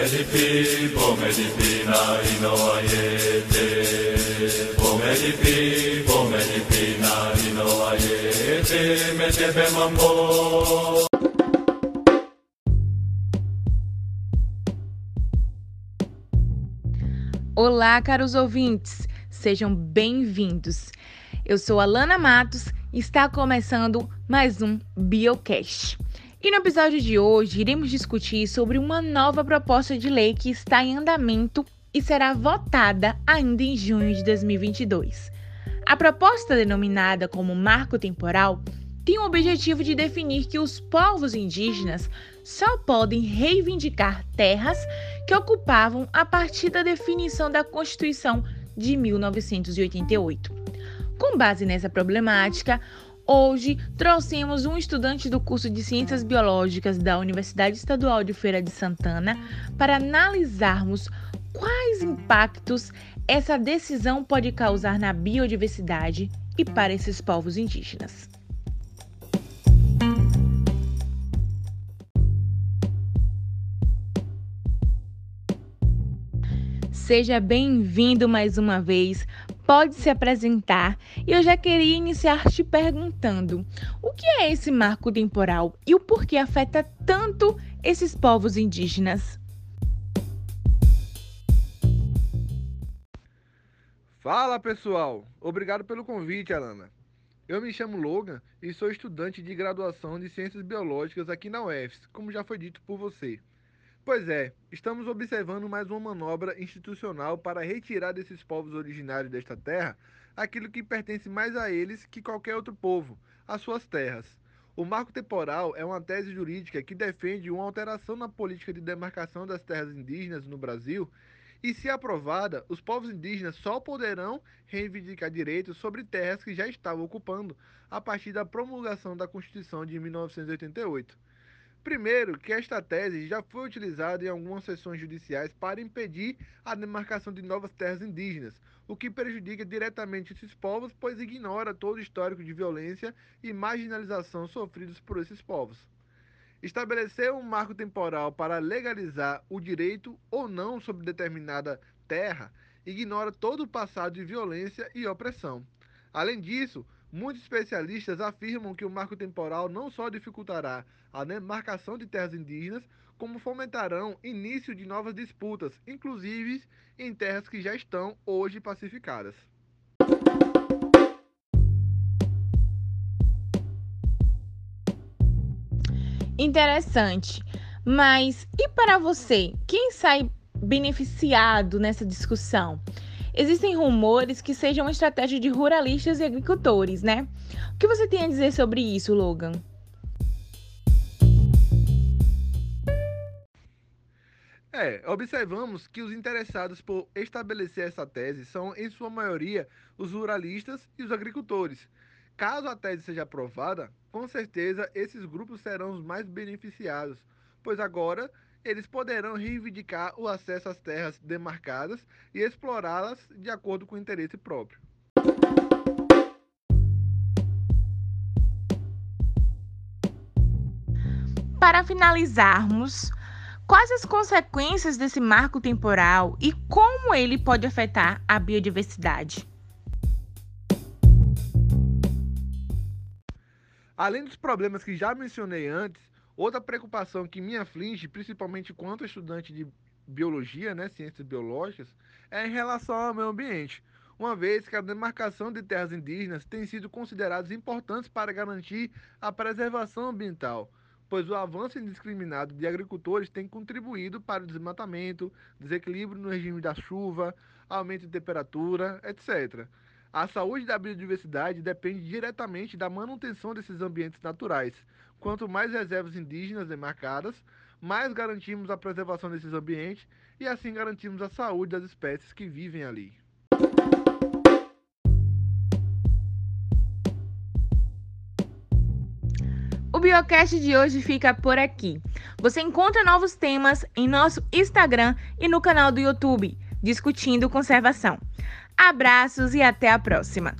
Pomedipi, pomedipi na inoayete. Pomedipi, pomedipi na inoayete. Metebe mambo. Olá, caros ouvintes, sejam bem-vindos. Eu sou Alana Matos e está começando mais um Biocast. E no episódio de hoje iremos discutir sobre uma nova proposta de lei que está em andamento e será votada ainda em junho de 2022. A proposta, denominada como Marco Temporal, tem o objetivo de definir que os povos indígenas só podem reivindicar terras que ocupavam a partir da definição da Constituição de 1988. Com base nessa problemática, Hoje trouxemos um estudante do curso de Ciências Biológicas da Universidade Estadual de Feira de Santana para analisarmos quais impactos essa decisão pode causar na biodiversidade e para esses povos indígenas. Seja bem-vindo mais uma vez pode se apresentar e eu já queria iniciar te perguntando: o que é esse marco temporal e o porquê afeta tanto esses povos indígenas? Fala pessoal, obrigado pelo convite, Alana. Eu me chamo Logan e sou estudante de graduação de Ciências Biológicas aqui na UFS, como já foi dito por você. Pois é, estamos observando mais uma manobra institucional para retirar desses povos originários desta terra aquilo que pertence mais a eles que qualquer outro povo, as suas terras. O marco temporal é uma tese jurídica que defende uma alteração na política de demarcação das terras indígenas no Brasil e, se aprovada, os povos indígenas só poderão reivindicar direitos sobre terras que já estavam ocupando a partir da promulgação da Constituição de 1988. Primeiro, que esta tese já foi utilizada em algumas sessões judiciais para impedir a demarcação de novas terras indígenas, o que prejudica diretamente esses povos, pois ignora todo o histórico de violência e marginalização sofridos por esses povos. Estabelecer um marco temporal para legalizar o direito ou não sobre determinada terra ignora todo o passado de violência e opressão. Além disso, Muitos especialistas afirmam que o marco temporal não só dificultará a demarcação de terras indígenas, como fomentarão início de novas disputas, inclusive em terras que já estão hoje pacificadas. Interessante. Mas e para você? Quem sai beneficiado nessa discussão? Existem rumores que seja uma estratégia de ruralistas e agricultores, né? O que você tem a dizer sobre isso, Logan? É, observamos que os interessados por estabelecer essa tese são, em sua maioria, os ruralistas e os agricultores. Caso a tese seja aprovada, com certeza esses grupos serão os mais beneficiados, pois agora eles poderão reivindicar o acesso às terras demarcadas e explorá-las de acordo com o interesse próprio. Para finalizarmos, quais as consequências desse marco temporal e como ele pode afetar a biodiversidade? Além dos problemas que já mencionei antes, Outra preocupação que me aflige, principalmente quanto estudante de biologia, né, ciências biológicas, é em relação ao meio ambiente, uma vez que a demarcação de terras indígenas tem sido consideradas importantes para garantir a preservação ambiental, pois o avanço indiscriminado de agricultores tem contribuído para o desmatamento, desequilíbrio no regime da chuva, aumento de temperatura, etc. A saúde da biodiversidade depende diretamente da manutenção desses ambientes naturais, Quanto mais reservas indígenas demarcadas, mais garantimos a preservação desses ambientes e assim garantimos a saúde das espécies que vivem ali. O Biocast de hoje fica por aqui. Você encontra novos temas em nosso Instagram e no canal do YouTube, Discutindo Conservação. Abraços e até a próxima!